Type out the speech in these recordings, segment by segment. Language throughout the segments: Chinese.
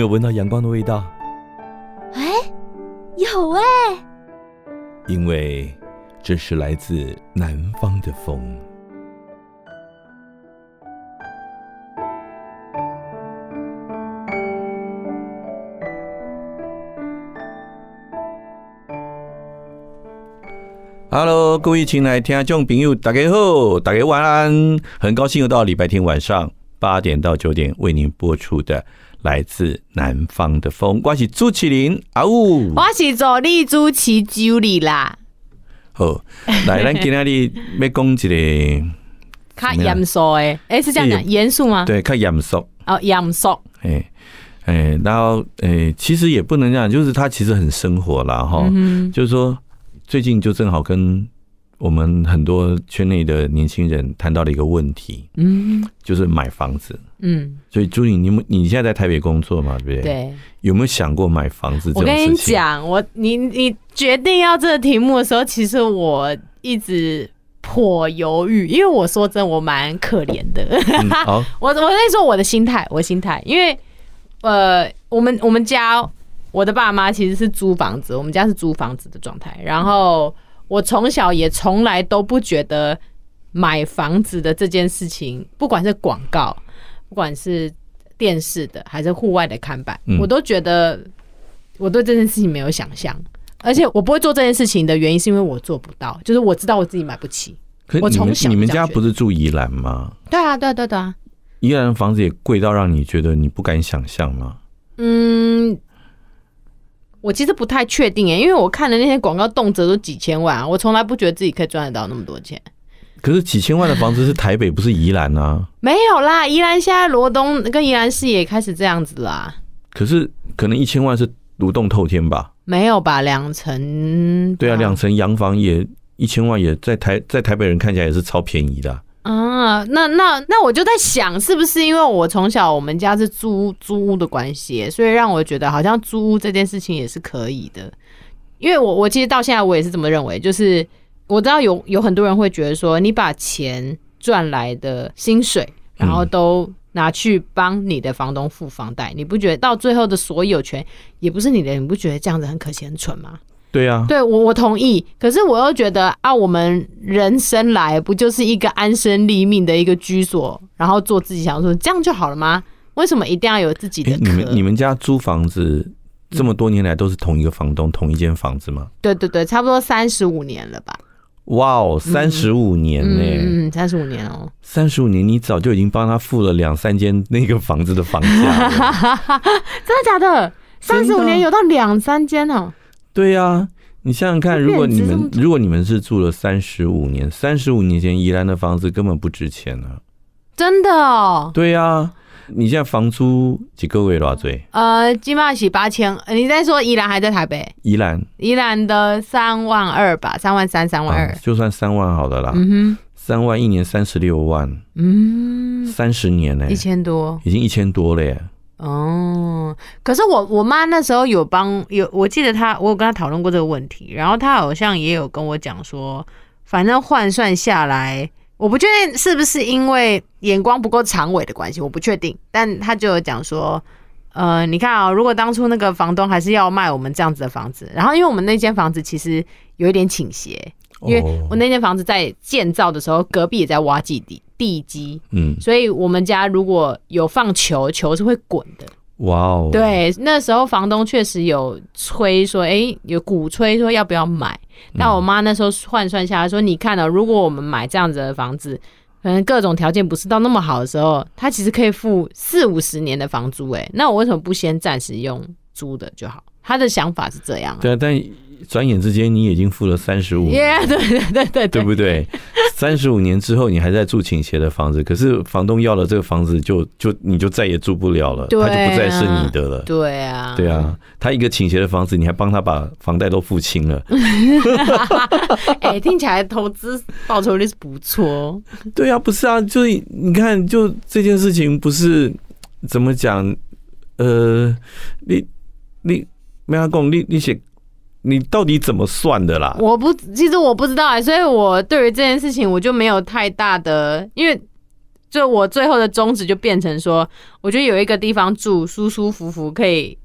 没有闻到阳光的味道？哎，有哎。因为这是来自南方的风。Hello，各位亲爱的听众朋友，大家好，大家晚安。很高兴又到礼拜天晚上八点到九点为您播出的来自南方的风。我是朱启林啊呜，我是助理朱启九里啦。好，来，咱今天的要讲一个较严肃诶，哎、欸，是这样讲，严肃吗？对，较严肃。哦，严肃。哎哎，然后哎，其实也不能这样，就是他其实很生活啦哈，嗯、就是说。最近就正好跟我们很多圈内的年轻人谈到了一个问题，嗯，就是买房子，嗯，所以朱颖，你你现在在台北工作嘛，对不对？对，有没有想过买房子？我跟你讲，我你你决定要这个题目的时候，其实我一直颇犹豫，因为我说真，我蛮可怜的。我我跟你说我的心态，我的心态，因为呃，我们我们家。我的爸妈其实是租房子，我们家是租房子的状态。然后我从小也从来都不觉得买房子的这件事情，不管是广告，不管是电视的，还是户外的看板，我都觉得我对这件事情没有想象。而且我不会做这件事情的原因，是因为我做不到，就是我知道我自己买不起。我从小你们家不是住宜兰吗？对啊，对啊，对对啊。宜兰的房子也贵到让你觉得你不敢想象吗？嗯。我其实不太确定诶，因为我看的那些广告动辄都几千万，我从来不觉得自己可以赚得到那么多钱。可是几千万的房子是台北，不是宜兰啊？没有啦，宜兰现在罗东跟宜兰市也开始这样子啦。可是可能一千万是独栋透天吧？没有吧，两层。对啊，两层洋房也一千万，也在台在台北人看起来也是超便宜的。啊，那那那我就在想，是不是因为我从小我们家是租租屋的关系，所以让我觉得好像租屋这件事情也是可以的。因为我我其实到现在我也是这么认为，就是我知道有有很多人会觉得说，你把钱赚来的薪水，然后都拿去帮你的房东付房贷，你不觉得到最后的所有权也不是你的？你不觉得这样子很可惜、很蠢吗？对啊，对我我同意，可是我又觉得啊，我们人生来不就是一个安身立命的一个居所，然后做自己想做，这样就好了吗？为什么一定要有自己的？你们你们家租房子这么多年来都是同一个房东，嗯、同一间房子吗？对对对，差不多三十五年了吧？哇哦，三十五年呢？嗯，三十五年哦，三十五年，你早就已经帮他付了两三间那个房子的房价，真的假的？三十五年有到两三间哦。对呀、啊，你想想看，如果你们如果你们是住了三十五年，三十五年前宜兰的房子根本不值钱呢、啊，真的哦。对呀、啊，你现在房租几个月多少岁？呃，起码是八千。你在说宜兰还在台北？宜兰，宜兰的三万二吧，三万三，三万二、啊，就算三万好的啦。嗯哼，三万一年三十六万，嗯，三十年呢、欸，一千多，已经一千多了耶。哦，可是我我妈那时候有帮有，我记得她，我有跟她讨论过这个问题，然后她好像也有跟我讲说，反正换算下来，我不确定是不是因为眼光不够长尾的关系，我不确定，但她就有讲说，呃，你看啊、如果当初那个房东还是要卖我们这样子的房子，然后因为我们那间房子其实有一点倾斜，因为我那间房子在建造的时候，隔壁也在挖基地。地基，嗯，所以我们家如果有放球，球是会滚的。哇哦，对，那时候房东确实有催说，哎、欸，有鼓吹说要不要买，但我妈那时候换算下来说，你看哦，如果我们买这样子的房子，可能各种条件不是到那么好的时候，他其实可以付四五十年的房租。哎，那我为什么不先暂时用租的就好？他的想法是这样。对啊，但转眼之间你已经付了三十五年，对对对对，对不对？三十五年之后，你还在住倾斜的房子，可是房东要了这个房子就，就就你就再也住不了了，他就不再是你的了。对啊，对啊，他一个倾斜的房子，你还帮他把房贷都付清了。哎、欸，听起来投资报酬率是不错。对啊，不是啊，就你看，就这件事情不是怎么讲？呃，你你没阿公，你你写。你到底怎么算的啦？我不，其实我不知道哎、欸，所以我对于这件事情我就没有太大的，因为就我最后的宗旨就变成说，我觉得有一个地方住，舒舒服服，可以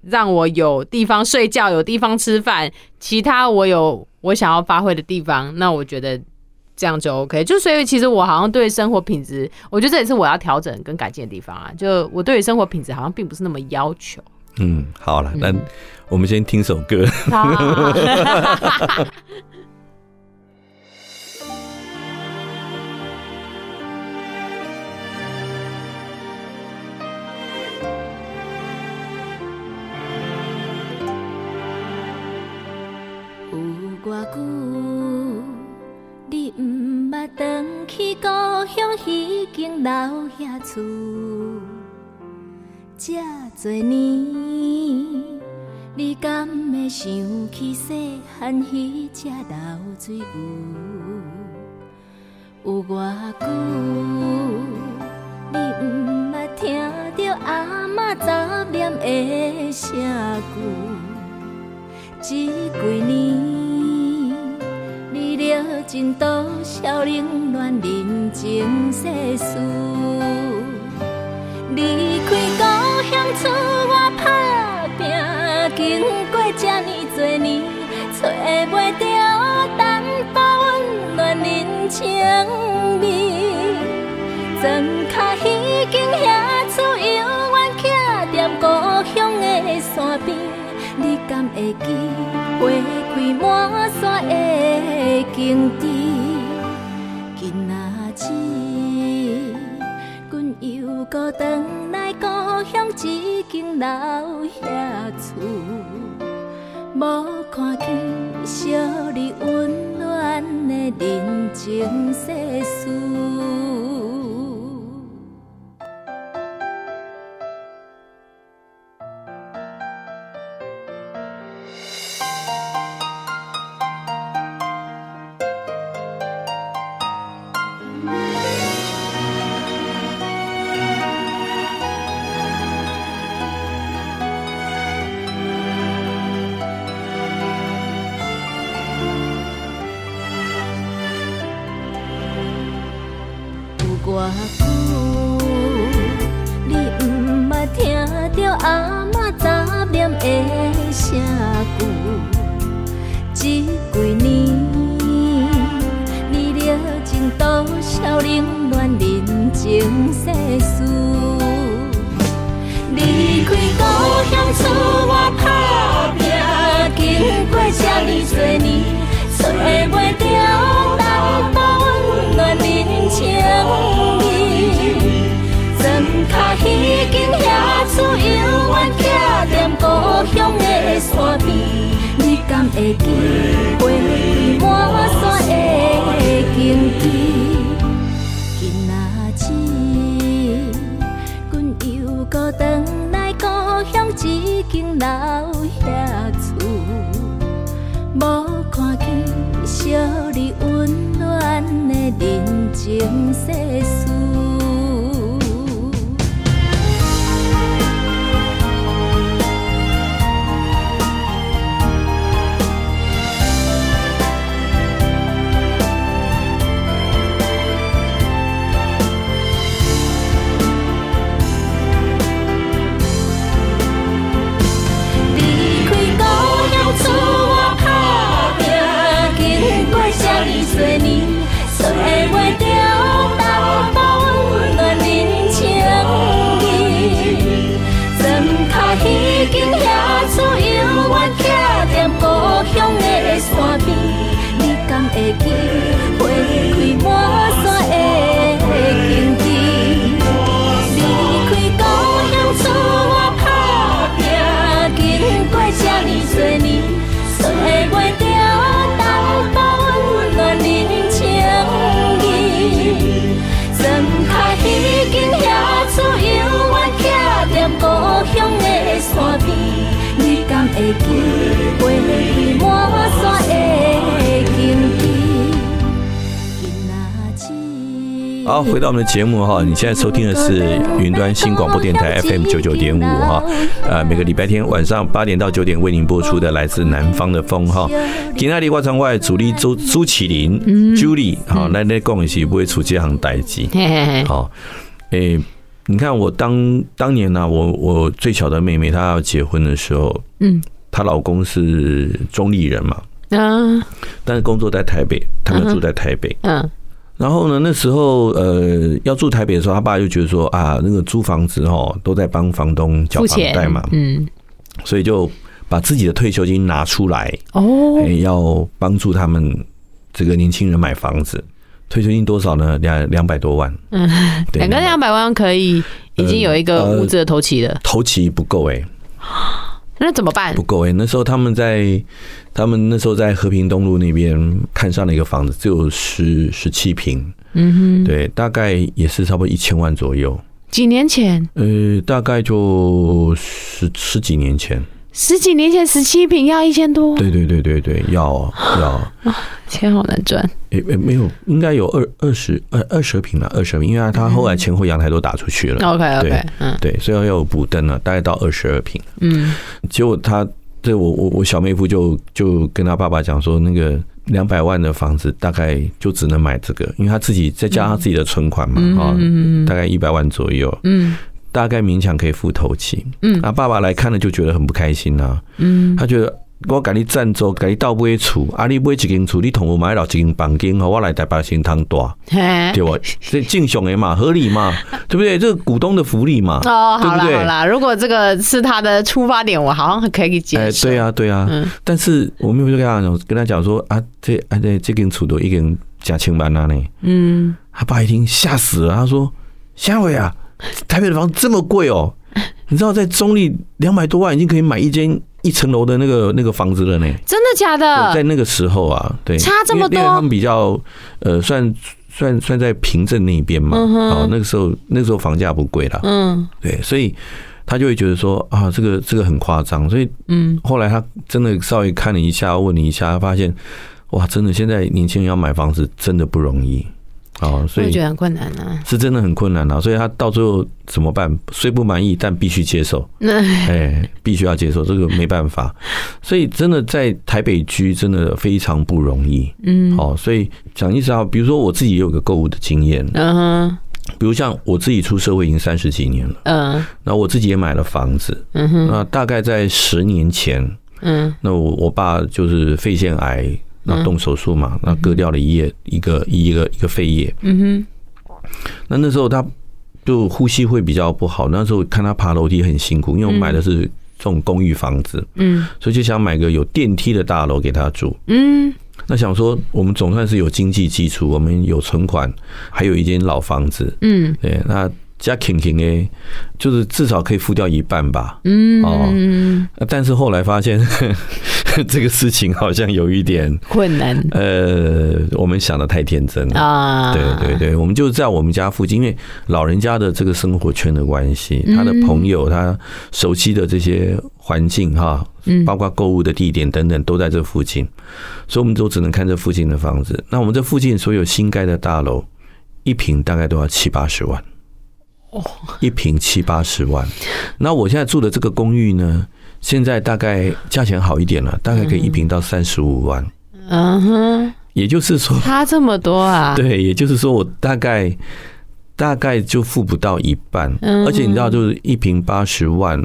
让我有地方睡觉，有地方吃饭，其他我有我想要发挥的地方，那我觉得这样就 OK。就所以其实我好像对生活品质，我觉得这也是我要调整跟改进的地方啊。就我对于生活品质好像并不是那么要求。嗯，好了，那。我们先听首歌。有偌久，你毋捌回去故乡，已经老遐厝，这多年。你敢会想起细汉迄只流水有？有偌久，你毋捌听着阿嬷杂念的声句？这几年，你历尽多少冷暖人情世事？离开故乡，厝。经过这呢多年，找袂到淡薄温暖人情味。庄脚已经遐厝，犹原徛在故乡的山边。你敢会记花开满山的景致？今仔日，阮又搁转故乡，已经老遐厝。无看见少年温暖的人情世事。我们的节目哈，你现在收听的是云端新广播电台 FM 九九点五哈，呃，每个礼拜天晚上八点到九点为您播出的来自南方的风哈。今天的外场外主力周朱启麟、Julie 好，来来讲一些不会出这行代志。好，诶，你看我当当年呢，我我最小的妹妹她要结婚的时候，嗯，她老公是中立人嘛，嗯，但是工作在台北，他们住在台北，嗯。然后呢，那时候呃要住台北的时候，他爸就觉得说啊，那个租房子哦都在帮房东缴房贷嘛，嗯，所以就把自己的退休金拿出来哦，要帮助他们这个年轻人买房子。退休金多少呢？两两百多万，嗯，两个两百万可以已经有一个屋子的头期了，头期不够哎。那怎么办？不够哎、欸！那时候他们在，他们那时候在和平东路那边看上了一个房子，只有十十七平，嗯哼，对，大概也是差不多一千万左右。几年前？呃，大概就十十几年前。十几年前十七平要一千多，对对对对对，要要，钱好难赚。诶诶，没有，应该有二二十二二十平了，二十平，因为他后来前后阳台都打出去了。OK OK，嗯，对，所以要有补灯了，大概到二十二平。嗯，结果他这我我我小妹夫就就跟他爸爸讲说，那个两百万的房子大概就只能买这个，因为他自己再加上自己的存款嘛，啊，大概一百万左右。嗯。大概勉强可以付头期，嗯，啊，爸爸来看了就觉得很不开心呐，嗯，他觉得我赶你赞助，赶你倒不会处，啊，你买一间厝，你同我买了一间房间，我来台北先当大，对不？这正常的嘛，合理嘛，对不对？这个股东的福利嘛，哦，对不对？好啦，如果这个是他的出发点，我好像可以接受。哎，对啊，对啊，嗯，但是我没有跟他讲，跟他讲说啊，这啊这这间厝都已经加千万了呢，嗯，他爸一听吓死了，他说：下回啊。台北的房子这么贵哦，你知道在中立两百多万已经可以买一间一层楼的那个那个房子了呢？真的假的？在那个时候啊，对，差这么多。因为他们比较呃，算算算在平镇那边嘛，哦，那个时候那个时候房价不贵啦，嗯，对，所以他就会觉得说啊，这个这个很夸张，所以嗯，后来他真的稍微看了一下，问了一下，他发现哇，真的现在年轻人要买房子真的不容易。哦，所以觉得很困难呢，是真的很困难啊。所以他到最后怎么办？虽不满意，但必须接受。哎，必须要接受，这个没办法。所以真的在台北居真的非常不容易。嗯，好，所以讲意思啊，比如说我自己也有个购物的经验。嗯哼，比如像我自己出社会已经三十几年了。嗯，那我自己也买了房子。嗯哼，那大概在十年前，嗯，那我我爸就是肺腺癌。那动手术嘛，那割掉了一叶一个一个一个肺叶。嗯哼。那那时候他就呼吸会比较不好。那时候看他爬楼梯很辛苦，因为我买的是这种公寓房子。嗯。所以就想买个有电梯的大楼给他住。嗯。那想说我们总算是有经济基础，我们有存款，还有一间老房子。嗯。对，那。加挺挺诶，就是至少可以付掉一半吧。嗯哦，但是后来发现 这个事情好像有一点困难。呃，我们想的太天真了啊！对对对，我们就在我们家附近，因为老人家的这个生活圈的关系，他的朋友，他熟悉的这些环境哈，包括购物的地点等等，都在这附近，所以我们都只能看这附近的房子。那我们这附近所有新盖的大楼，一平大概都要七八十万。哦，一平七八十万，那我现在住的这个公寓呢，现在大概价钱好一点了，大概可以一平到三十五万。嗯哼，也就是说差这么多啊？对，也就是说我大概大概就付不到一半，而且你知道，就是一平八十万，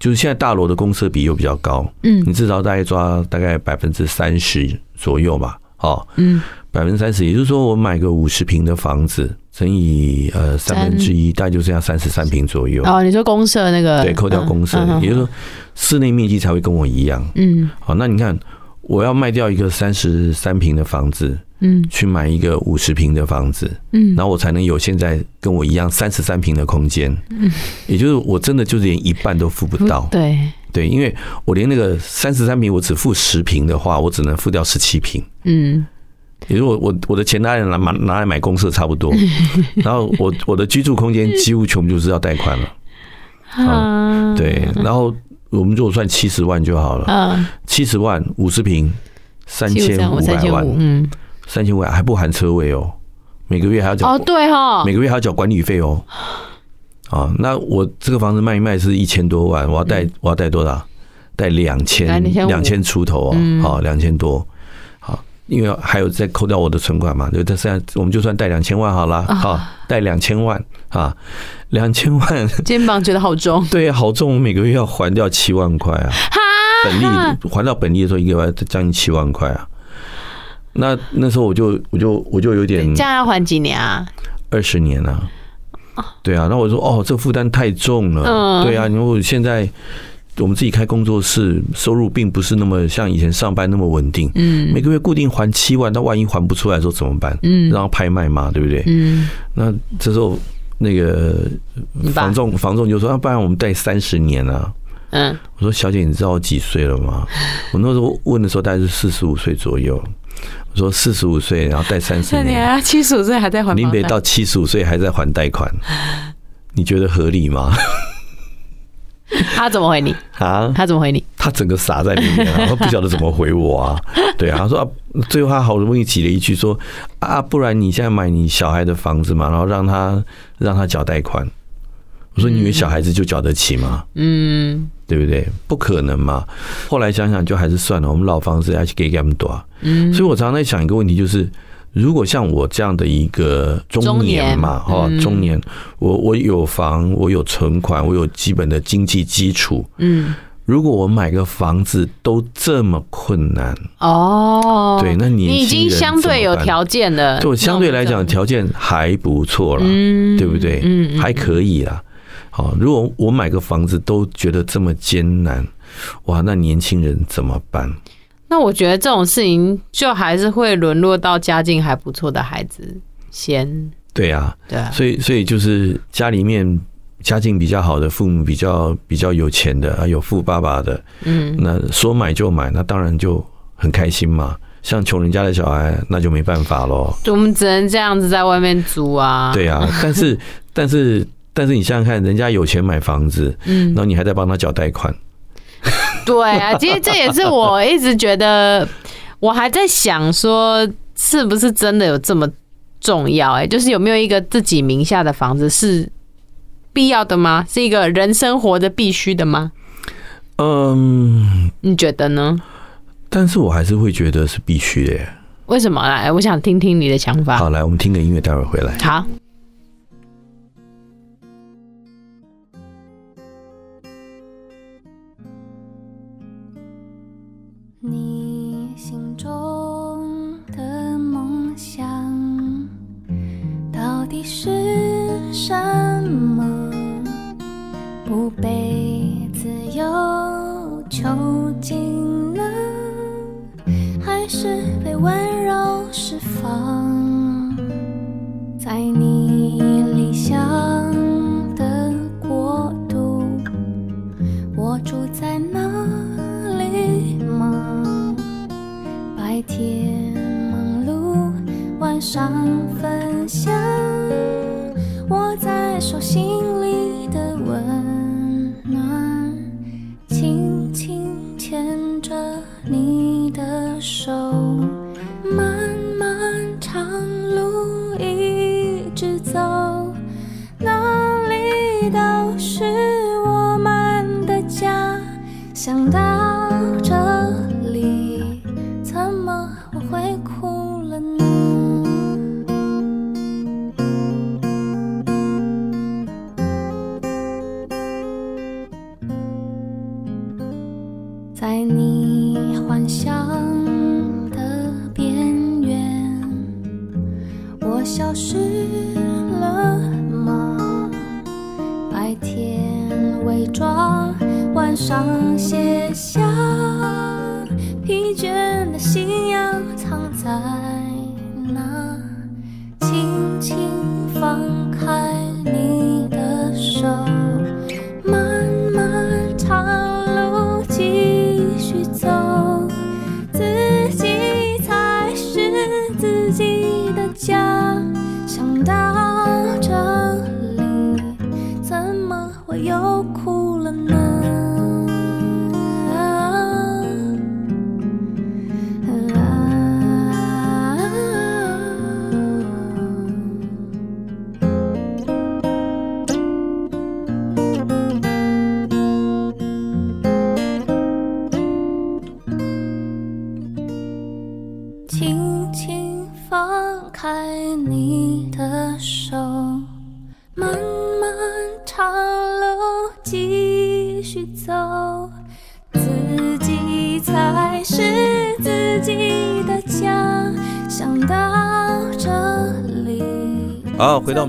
就是现在大楼的公设比又比较高，嗯，你至少大概抓大概百分之三十左右吧，哦，嗯，百分之三十，也就是说我买个五十平的房子。乘以呃三分之一，大概就剩下三十三平左右。哦，你说公社那个？对，扣掉公设，也就是说室内面积才会跟我一样。嗯，好，那你看，我要卖掉一个三十三平的房子，嗯，去买一个五十平的房子，嗯，然后我才能有现在跟我一样三十三平的空间。嗯，也就是我真的就是连一半都付不到。对对，因为我连那个三十三平我只付十平的话，我只能付掉十七平。嗯。也就我我我的钱拿来拿拿来买公社差不多，然后我我的居住空间几乎全部就是要贷款了，啊，对，然后我们如果算七十万就好了，七十万五十平三千五百万，嗯，三千五百还不含车位哦，每个月还要缴哦，对哈，每个月还要缴管理费哦。啊，那我这个房子卖一卖是一千多万，我要贷我要贷多少？贷两千两千出头哦，好两千多。好，因为还有再扣掉我的存款嘛，对，但现在我们就算贷两千万好了，好，贷两千万啊，两千万，肩膀觉得好重，对，好重，我每个月要还掉七万块啊，本利还到本利的时候，一个月将近七万块啊。那那时候我就我就我就有点，这样要还几年啊？二十年啊。对啊，那我说哦，这个负担太重了。对啊，因为我现在我们自己开工作室，收入并不是那么像以前上班那么稳定。嗯，每个月固定还七万，那万一还不出来的时候怎么办？嗯，然后拍卖嘛，对不对？嗯，那这时候那个房仲房仲就说，要不然我们贷三十年啊。嗯，我说小姐，你知道我几岁了吗？我那时候问的时候大概是四十五岁左右。我说四十五岁，然后贷三十年，七十五岁还在还，林北到七十五岁还在还贷款，你觉得合理吗？他怎么回你啊？他怎么回你？他整个傻在里面，啊，他不晓得怎么回我啊。对啊，他说啊，最后他好不容易挤了一句说啊，不然你现在买你小孩的房子嘛，然后让他让他缴贷款。我说你以为小孩子就缴得起吗？嗯，对不对？不可能嘛。后来想想，就还是算了。我们老房子还是给给他们多。嗯，所以我常常在想一个问题，就是如果像我这样的一个中年嘛，哈，中年，我我有房，我有存款，我有基本的经济基础。嗯，如果我买个房子都这么困难哦，对，那你已经相对有条件了，就相对来讲条件还不错了，对不对？嗯，还可以啦。好，如果我买个房子都觉得这么艰难，哇，那年轻人怎么办？那我觉得这种事情就还是会沦落到家境还不错的孩子先。对啊，对啊，所以所以就是家里面家境比较好的父母，比较比较有钱的啊，有富爸爸的，嗯，那说买就买，那当然就很开心嘛。像穷人家的小孩，那就没办法喽。我们只能这样子在外面租啊。对啊，但是但是。但是你想想看，人家有钱买房子，嗯，然后你还在帮他缴贷款，对啊，其实这也是我一直觉得，我还在想说，是不是真的有这么重要？哎，就是有没有一个自己名下的房子是必要的吗？是一个人生活的必须的吗？嗯，你觉得呢？但是我还是会觉得是必须的耶。为什么？来，我想听听你的想法。好，来，我们听个音乐，待会儿回来。好。是什么不被自由囚禁呢还是被温柔释放在你理想的国度。我住在哪里吗？白天忙碌晚上分享。手心里的温暖轻轻牵着你的手漫漫长路一直走哪里都是我们的家想带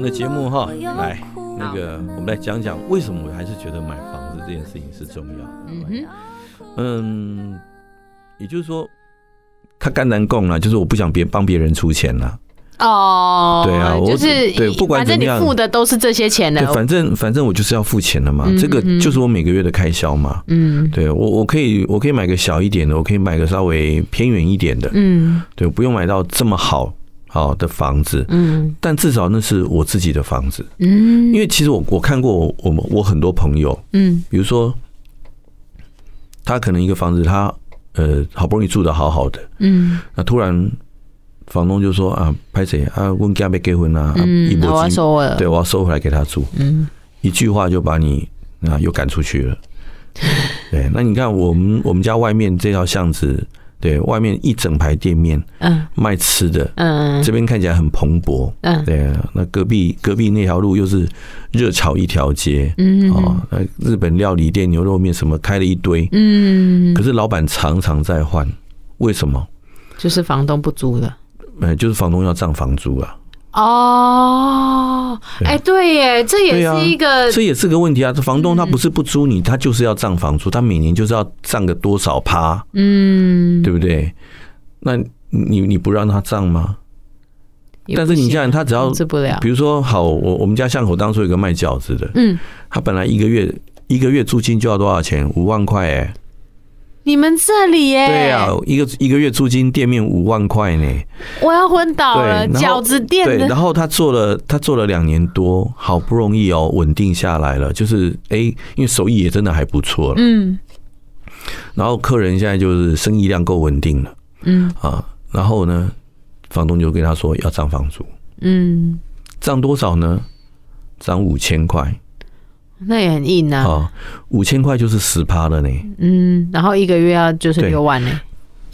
的节目哈，来，那个我们来讲讲为什么我还是觉得买房子这件事情是重要。嗯，嗯，也就是说。他干难供了，就是我不想别帮别人出钱了。哦，对啊，就是对，不管怎么样，反正你付的都是这些钱的。反正反正我就是要付钱的嘛，这个就是我每个月的开销嘛。嗯，对我我可以我可以买个小一点的，我可以买个稍微偏远一点的。嗯，对，不用买到这么好好的房子。嗯，但至少那是我自己的房子。嗯，因为其实我我看过我我我很多朋友，嗯，比如说他可能一个房子他。呃，好不容易住的好好的，嗯，那突然房东就说啊，拍谁？啊，问家没结婚啊，嗯，我要收了，对，我要收回来给他住，嗯，一句话就把你啊又赶出去了，对，那你看我们我们家外面这条巷子。对外面一整排店面，嗯，卖吃的，嗯，这边看起来很蓬勃，嗯，对，那隔壁隔壁那条路又是热炒一条街，嗯，哦，那日本料理店、牛肉面什么开了一堆，嗯，可是老板常常在换，为什么？就是房东不租了，哎，就是房东要涨房租啊。哦，哎，对耶，这也是一个，啊、这也是个问题啊。这房东他不是不租你，他就是要涨房租，他每年就是要涨个多少趴，嗯，对不对？那你你不让他涨吗？但是你想想，他只要比如说，好，我我们家巷口当初有个卖饺子的，嗯，他本来一个月一个月租金就要多少钱？五万块，哎。你们这里耶？对呀、啊，一个一个月租金店面五万块呢，我要昏倒了。饺子店对，然后他做了，他做了两年多，好不容易哦，稳定下来了。就是哎，因为手艺也真的还不错了，嗯。然后客人现在就是生意量够稳定了，嗯啊，然后呢，房东就跟他说要涨房租，嗯，涨多少呢？涨五千块。那也很硬啊！哦，五千块就是十趴了呢。嗯，然后一个月要就是六万呢，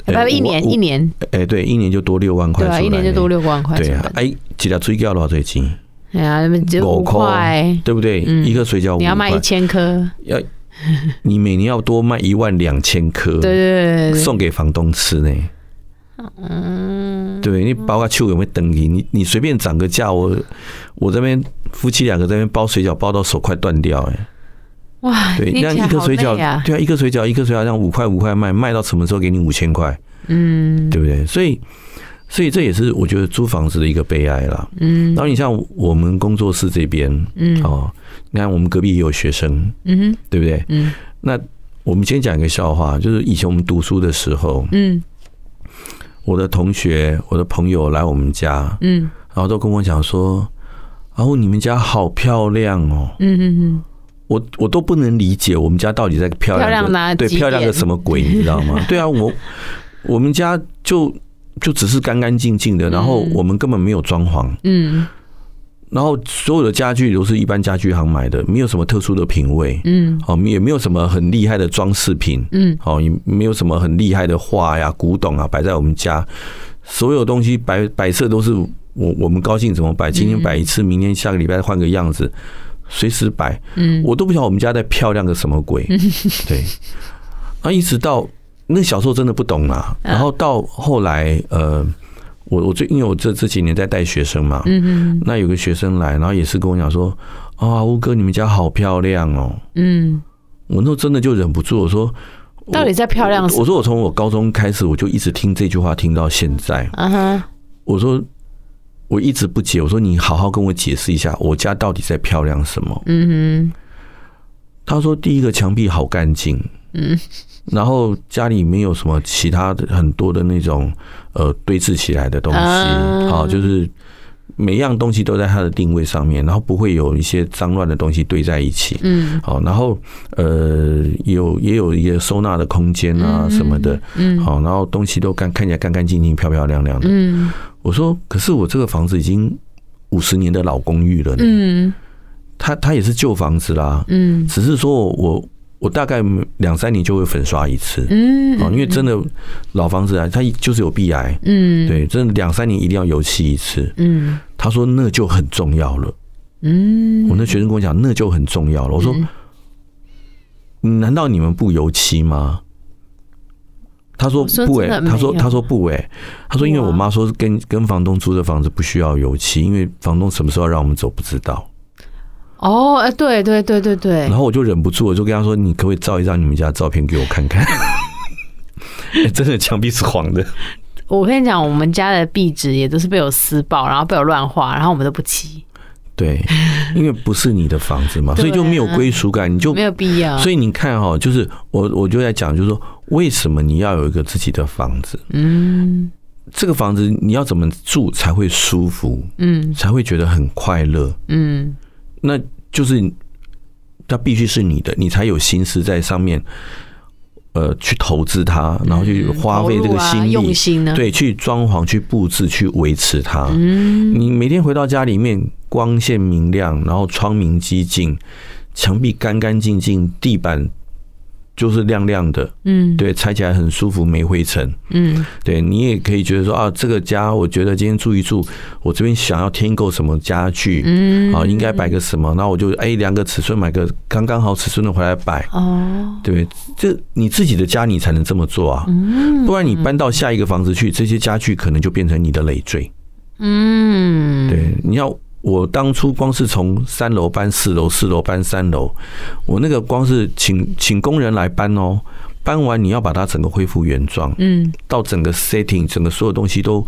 不一年一年，哎，对，一年就多六万块，对，一年就多六万块。对啊，哎，几条水饺多少最近？哎呀，就五块，对不对？一个水饺你要卖一千颗，要 你每年要多卖一万两千颗，对对对，送给房东吃呢。嗯，对，你包括秋有没有等你？你你随便涨个价，我我这边夫妻两个这边包水饺包到手快断掉哎！哇，对，那一颗水饺，对啊，一颗水饺一颗水饺这样五块五块卖，卖到什么时候给你五千块？嗯，对不对？所以所以这也是我觉得租房子的一个悲哀啦。嗯，然后你像我们工作室这边，嗯哦，你看我们隔壁也有学生，嗯，对不对？嗯，那我们先讲一个笑话，就是以前我们读书的时候，嗯。我的同学、我的朋友来我们家，嗯，然后都跟我讲说：“然哦，你们家好漂亮哦。”嗯嗯嗯，我我都不能理解我们家到底在漂亮，漂亮对漂亮个什么鬼，你知道吗？对啊，我我们家就就只是干干净净的，然后我们根本没有装潢，嗯。然后所有的家具都是一般家具行买的，没有什么特殊的品味，嗯，哦，也没有什么很厉害的装饰品，嗯，哦，也没有什么很厉害的画呀、古董啊摆在我们家，所有东西摆摆设都是我我们高兴怎么摆，今天摆一次，明天下个礼拜换个样子，随时摆，嗯，我都不晓得我们家在漂亮个什么鬼，对，啊，一直到那小时候真的不懂啊，然后到后来，呃。我我最因为我这这几年在带学生嘛，嗯嗯，那有个学生来，然后也是跟我讲说，啊，吴哥，你们家好漂亮哦，嗯，我那时候真的就忍不住，我说，到底在漂亮什么？我说我从我高中开始，我就一直听这句话，听到现在，啊哈，我说我一直不解，我说你好好跟我解释一下，我家到底在漂亮什么？嗯哼，他说第一个墙壁好干净，嗯。然后家里没有什么其他的很多的那种呃堆置起来的东西，好，就是每样东西都在它的定位上面，然后不会有一些脏乱的东西堆在一起，嗯，好，然后呃有也有一个收纳的空间啊什么的，嗯，好，然后东西都干看起来干干净净、漂漂亮亮的，嗯，我说可是我这个房子已经五十年的老公寓了，嗯，它它也是旧房子啦，嗯，只是说我。我大概两三年就会粉刷一次，嗯，因为真的老房子啊，它就是有壁癌，嗯，对，真的两三年一定要油漆一次，嗯，他说那就很重要了。嗯，我那学生跟我讲，那就很重要了。我说，难道你们不油漆吗？他说不哎，他说他说不哎，他说因为我妈说跟跟房东租的房子不需要油漆，因为房东什么时候让我们走不知道。哦，哎，对对对对对。然后我就忍不住，我就跟他说：“你可不可以照一张你们家的照片给我看看？”真的墙壁是黄的。我跟你讲，我们家的壁纸也都是被我撕爆，然后被我乱画，然后我们都不漆。对，因为不是你的房子嘛，所以就没有归属感，你就没有必要。所以你看哈，就是我我就在讲，就是说为什么你要有一个自己的房子？嗯，这个房子你要怎么住才会舒服？嗯，才会觉得很快乐？嗯。那就是，它必须是你的，你才有心思在上面，呃，去投资它，然后去花费这个心力，用心呢，对，去装潢、去布置、去维持它。嗯，你每天回到家里面，光线明亮，然后窗明几净，墙壁干干净净，地板。就是亮亮的，嗯，对，拆起来很舒服，没灰尘，嗯，对，你也可以觉得说啊，这个家，我觉得今天住一住，我这边想要添购什么家具，嗯，啊，应该摆个什么，那我就哎量个尺寸，买个刚刚好尺寸的回来摆，哦，对，这你自己的家你才能这么做啊，嗯，不然你搬到下一个房子去，这些家具可能就变成你的累赘，嗯，对，你要。我当初光是从三楼搬四楼，四楼搬三楼，我那个光是请请工人来搬哦，搬完你要把它整个恢复原状，嗯，到整个 setting，整个所有东西都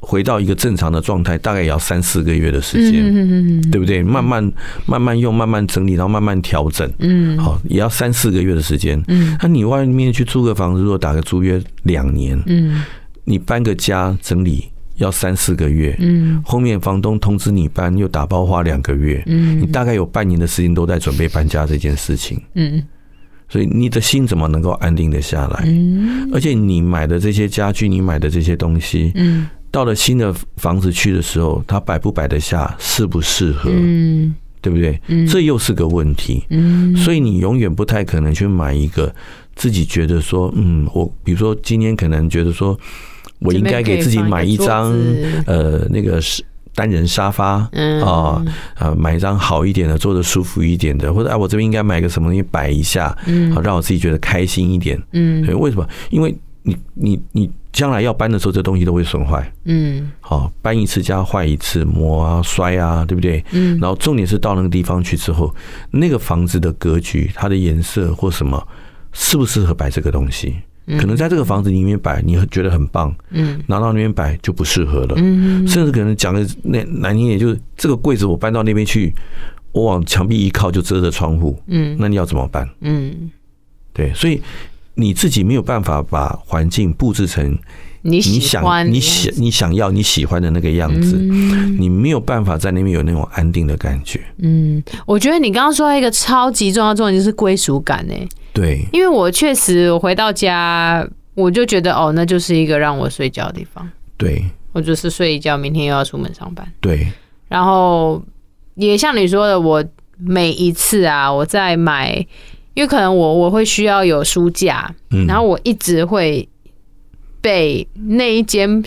回到一个正常的状态，大概也要三四个月的时间，嗯嗯嗯，对不对？慢慢慢慢用，慢慢整理，然后慢慢调整，嗯，好，也要三四个月的时间，嗯，那你外面去租个房子，如果打个租约两年，嗯，你搬个家整理。要三四个月，嗯，后面房东通知你搬，又打包花两个月，嗯，你大概有半年的时间都在准备搬家这件事情，嗯，所以你的心怎么能够安定的下来？嗯，而且你买的这些家具，你买的这些东西，嗯，到了新的房子去的时候，它摆不摆得下，适不适合？嗯，对不对？嗯，这又是个问题，嗯，所以你永远不太可能去买一个自己觉得说，嗯，我比如说今天可能觉得说。我应该给自己买一张呃那个是单人沙发啊啊，买一张好一点的，坐着舒服一点的，或者啊，我这边应该买个什么东西摆一下，嗯好让我自己觉得开心一点。嗯，为什么？因为你你你将来要搬的时候，这东西都会损坏。嗯，好，搬一次家坏一次，磨啊摔啊，对不对？嗯，然后重点是到那个地方去之后，那个房子的格局、它的颜色或什么，适不适合摆这个东西？可能在这个房子里面摆，你觉得很棒，嗯，拿到那边摆就不适合了，嗯，甚至可能讲的那难听点，就是这个柜子我搬到那边去，我往墙壁一靠就遮着窗户，嗯，那你要怎么办？嗯，对，所以你自己没有办法把环境布置成你想你想你想要你喜欢的那个样子，你没有办法在那边有那种安定的感觉。嗯，我觉得你刚刚说一个超级重要重点就是归属感，哎。对，因为我确实我回到家，我就觉得哦，那就是一个让我睡觉的地方。对，我就是睡一觉，明天又要出门上班。对，然后也像你说的，我每一次啊，我在买，因为可能我我会需要有书架，嗯，然后我一直会被那一间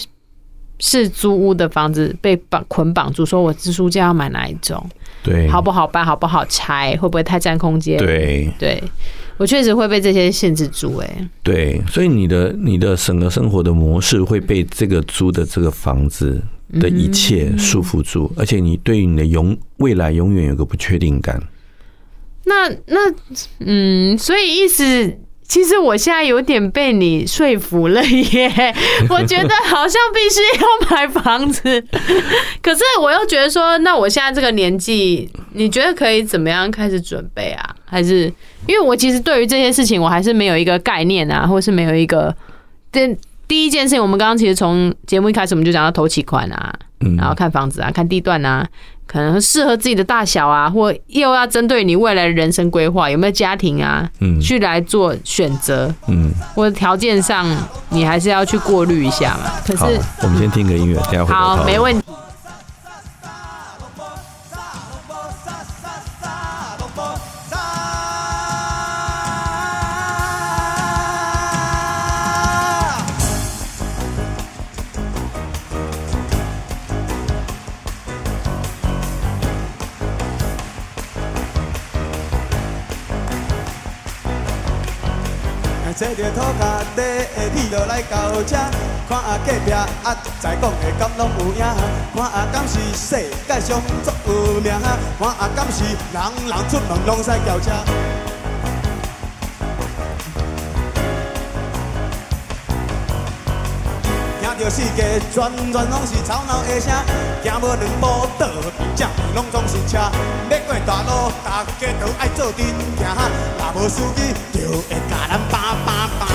是租屋的房子被绑捆绑住，说我支书架要买哪一种？对，好不好搬？好不好拆？会不会太占空间？对对。我确实会被这些限制住，哎，对，所以你的你的整个生活的模式会被这个租的这个房子的一切束缚住，而且你对于你的永未来永远有个不确定感。那那嗯，所以意思。其实我现在有点被你说服了耶，我觉得好像必须要买房子，可是我又觉得说，那我现在这个年纪，你觉得可以怎么样开始准备啊？还是因为我其实对于这些事情，我还是没有一个概念啊，或是没有一个。第第一件事情，我们刚刚其实从节目一开始我们就讲到投期款啊，然后看房子啊，看地段啊。可能适合自己的大小啊，或又要针对你未来的人生规划，有没有家庭啊，嗯，去来做选择，嗯，或者条件上你还是要去过滤一下嘛。可是，我们先听个音乐，等下回好，没问题。的铁路来到这，看啊隔壁啊在讲的敢拢有影，看啊敢是世界上足有名，看啊敢是人人出门拢使叫车。听着世界全全拢是吵闹的声，行无两步倒边正拢总是车。要过大路，大家都爱做阵行，若无司机就会甲咱叭叭叭。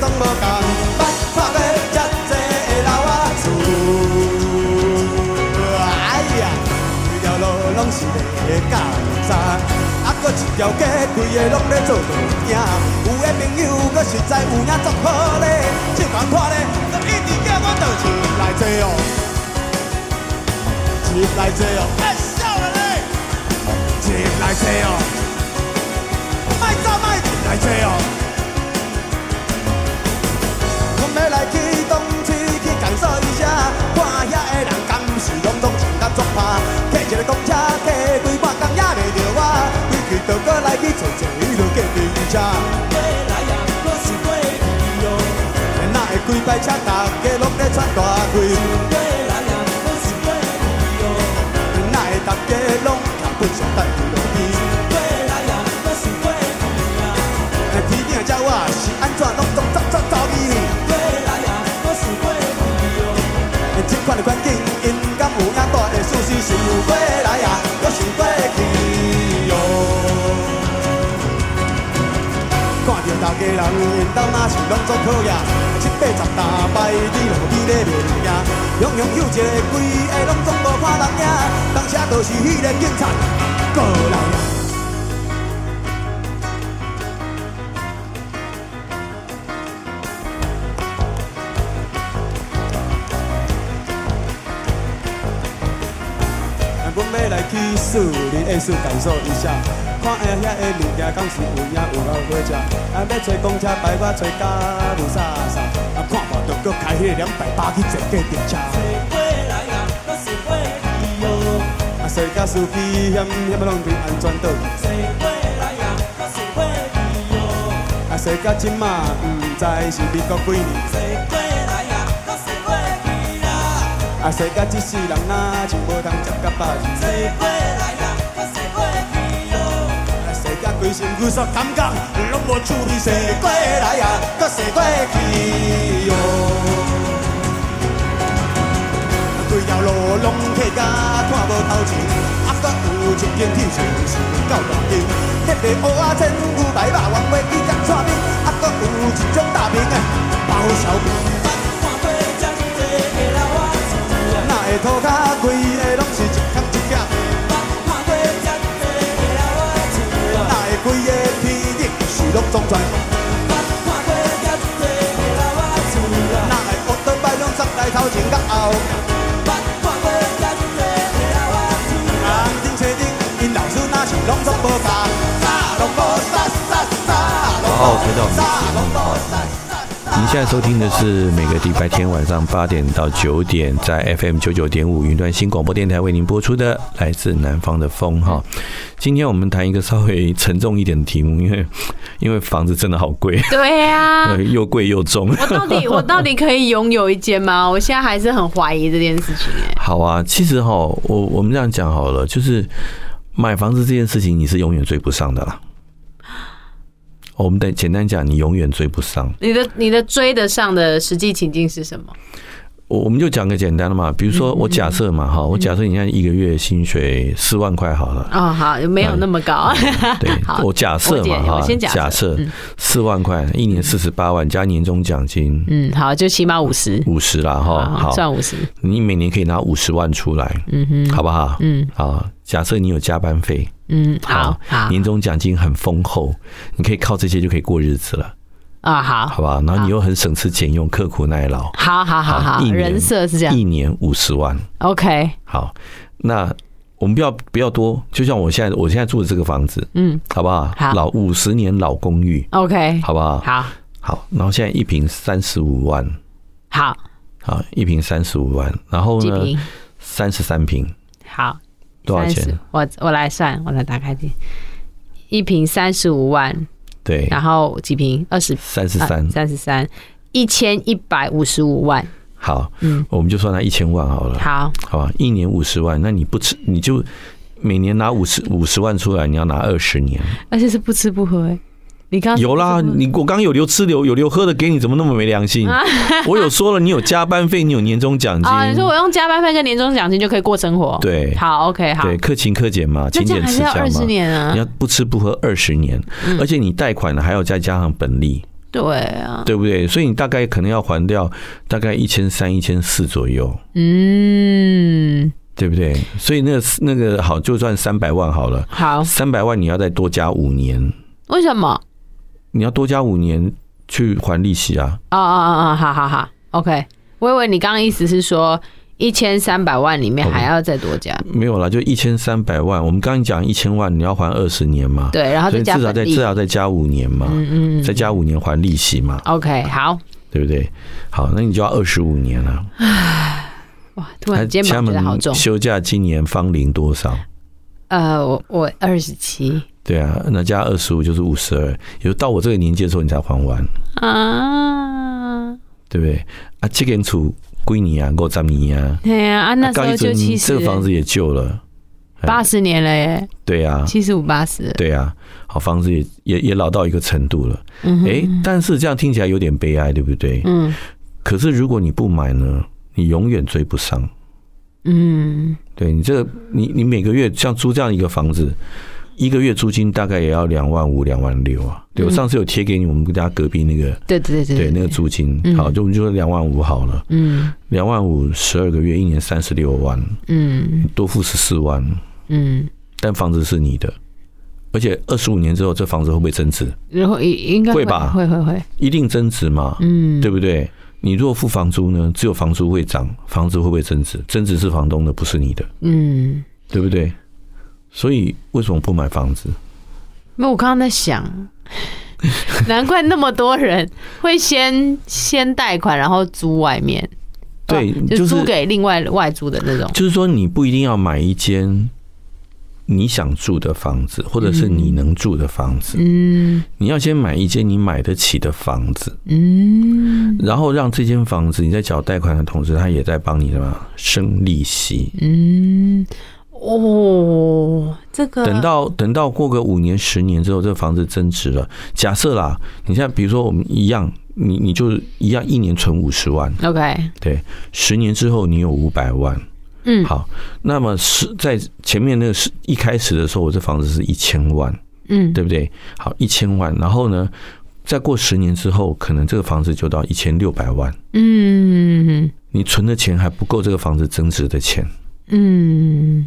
总无共？捌看过的老外厝，哎呀，规条路拢是一条街，规个拢咧做物件。有的朋友，搁实在有影足好咧。这款看咧，搁一直叫我倒钱来坐哦，钱来坐哦，哎，笑了咧，钱来坐哦，卖走卖钱来坐哦。一个公车，骑几百工也袂着我。倒过来去坐坐迄落隔壁车，过来呀，我是过去哟。哪会几摆车，大家拢在喘大气。过来呀，我是过去哟。哪会大家拢徛粪上等着落雨。过来呀，我是过去呀。天顶的鸟仔是安怎拢总走走走去？过来呀，我是过去哟。这款的环境，有影大的舒适性？过来呀，我是过去。大家人因兜若是拢做好呀，七八十大摆伫路边咧卖物件，样样有一个规个拢总无看人影，当车都是迄个警察过来。林夜市感受一下。看下遐个物件，敢是有影有够好食。啊，要找公车排，我找甲雾煞煞。啊，看看着阁开迄两百八去坐计程车。坐过来啊，我是过去哟。啊，坐甲司机险险要拢平安全倒。坐过来啊，我是过去哟。啊，坐甲今嘛毋知是民国几年。坐过来啊，我是过去啦。啊，坐甲一世人哪就无通食甲饱。坐过来呀。规身躯煞感觉，拢无趣味，坐过来呀，搁坐过去哟。规条路拢客家看无头前，啊，搁有一间铁厂是够大间，迄个蚵仔煎、牛排肉、黄粿、鸡脚串面，啊，搁有一种大名的包小饼。看过遮济的老外厝，哪会涂骹规个拢是顶是拢总转，我看过遮济的老外厝，哪会乌多摆拢站在头前甲后壁？我看过遮济的老外厝，人顶车顶因老师若是拢总无共，啥拢无啥啥啥拢无，啥拢无啥。您现在收听的是每个礼拜天晚上八点到九点，在 FM 九九点五云端新广播电台为您播出的来自南方的风哈。今天我们谈一个稍微沉重一点的题目，因为因为房子真的好贵，对呀、啊，又贵又重。我到底我到底可以拥有一间吗？我现在还是很怀疑这件事情。哎，好啊，其实哈，我我们这样讲好了，就是买房子这件事情，你是永远追不上的啦。我们得简单讲，你永远追不上。你的你的追得上的实际情境是什么？我们就讲个简单的嘛，比如说我假设嘛，哈，我假设你看一个月薪水四万块好了。哦，好，没有那么高。对，我假设嘛，哈，假设四万块，一年四十八万加年终奖金。嗯，好，就起码五十。五十啦，哈，好，算五十。你每年可以拿五十万出来，嗯哼，好不好？嗯，好。假设你有加班费，嗯，好，好，年终奖金很丰厚，你可以靠这些就可以过日子了。啊，好，好吧，然后你又很省吃俭用，刻苦耐劳，好好好好，人设是这样，一年五十万，OK，好，那我们不要不要多，就像我现在我现在住的这个房子，嗯，好不好？好，老五十年老公寓，OK，好不好？好，好，然后现在一平三十五万，好，好，一平三十五万，然后呢，三十三平，好，多少钱？我我来算，我来打开。这，一平三十五万。对，然后几瓶？二十三十三，三十三，一千一百五十五万。好，嗯，我们就算他一千万好了。好，好吧，一年五十万，那你不吃，你就每年拿五十五十万出来，你要拿二十年，而且是不吃不喝。你刚有啦，你我刚有留吃留有留喝的给你，怎么那么没良心？我有说了，你有加班费，你有年终奖金啊。你说我用加班费跟年终奖金就可以过生活？对，好，OK，好，对，克勤克俭嘛，勤俭持家嘛。二十年啊，你要不吃不喝二十年，而且你贷款呢还要再加上本利，对啊，对不对？所以你大概可能要还掉大概一千三、一千四左右，嗯，对不对？所以那个那个好，就算三百万好了，好，三百万你要再多加五年，为什么？你要多加五年去还利息啊！啊啊啊啊！好好好，OK。我以为你刚刚意思是说一千三百万里面还要再多加？没有啦，就一千三百万。我们刚刚讲一千万，你要还二十年嘛？对，然后再加，至少再至少再加五年嘛？嗯嗯，再加五年还利息嘛？OK，好，对不对？好，那你就要二十五年了。唉，哇，突然间觉得好重。休假今年芳龄多少？呃，我我二十七。对啊，那加二十五就是五十二，也就到我这个年纪的时候你才还完啊，对不对？啊，这间厝归你啊，我占你啊。对啊，啊那时候就这个房子也旧了，八十年了耶。对啊，七十五八十。对啊，好，房子也也也老到一个程度了。嗯，哎，但是这样听起来有点悲哀，对不对？嗯。可是如果你不买呢，你永远追不上。嗯，对你这个，你你每个月像租这样一个房子。一个月租金大概也要两万五、两万六啊！对，我上次有贴给你，我们家隔壁那个，对对对对，那个租金，好，就我们就说两万五好了。嗯，两万五十二个月，一年三十六万。嗯，多付十四万。嗯，但房子是你的，而且二十五年之后，这房子会不会增值？然后应应该会吧？会会会，一定增值嘛？嗯，对不对？你如果付房租呢？只有房租会涨，房子会不会增值？增值是房东的，不是你的。嗯，对不对？所以为什么不买房子？那我刚刚在想，难怪那么多人会先 先贷款，然后租外面，对，就租给另外外租的那种。就是说，你不一定要买一间你想住的房子，或者是你能住的房子。嗯，你要先买一间你买得起的房子。嗯，然后让这间房子你在缴贷款的同时，它也在帮你什么生利息。嗯。哦，这个等到等到过个五年十年之后，这个房子增值了。假设啦，你像比如说我们一样，你你就一样一年存五十万，OK，对，十年之后你有五百万，嗯，好，那么是在前面那个是一开始的时候，我这房子是一千万，嗯，对不对？好，一千万，然后呢，再过十年之后，可能这个房子就到一千六百万，嗯，你存的钱还不够这个房子增值的钱，嗯。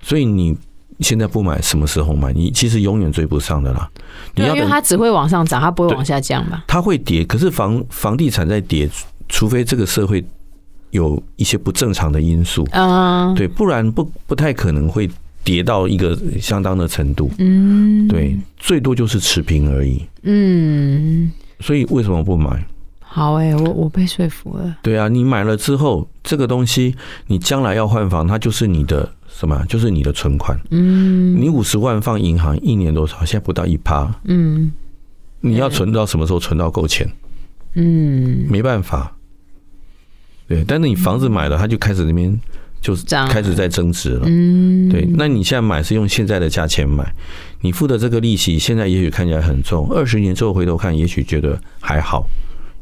所以你现在不买，什么时候买？你其实永远追不上的啦。对，因为它只会往上涨，它不会往下降吧？它会跌，可是房房地产在跌，除非这个社会有一些不正常的因素啊，对，不然不不太可能会跌到一个相当的程度。嗯，对，最多就是持平而已。嗯，所以为什么不买？好哎、欸，我我被说服了。对啊，你买了之后，这个东西你将来要换房，它就是你的。什么？就是你的存款。嗯，你五十万放银行一年多少？现在不到一趴。嗯，你要存到什么时候存到够钱？嗯，没办法。对，但是你房子买了，它就开始那边就是开始在增值了。嗯，对。那你现在买是用现在的价钱买，你付的这个利息现在也许看起来很重，二十年之后回头看，也许觉得还好。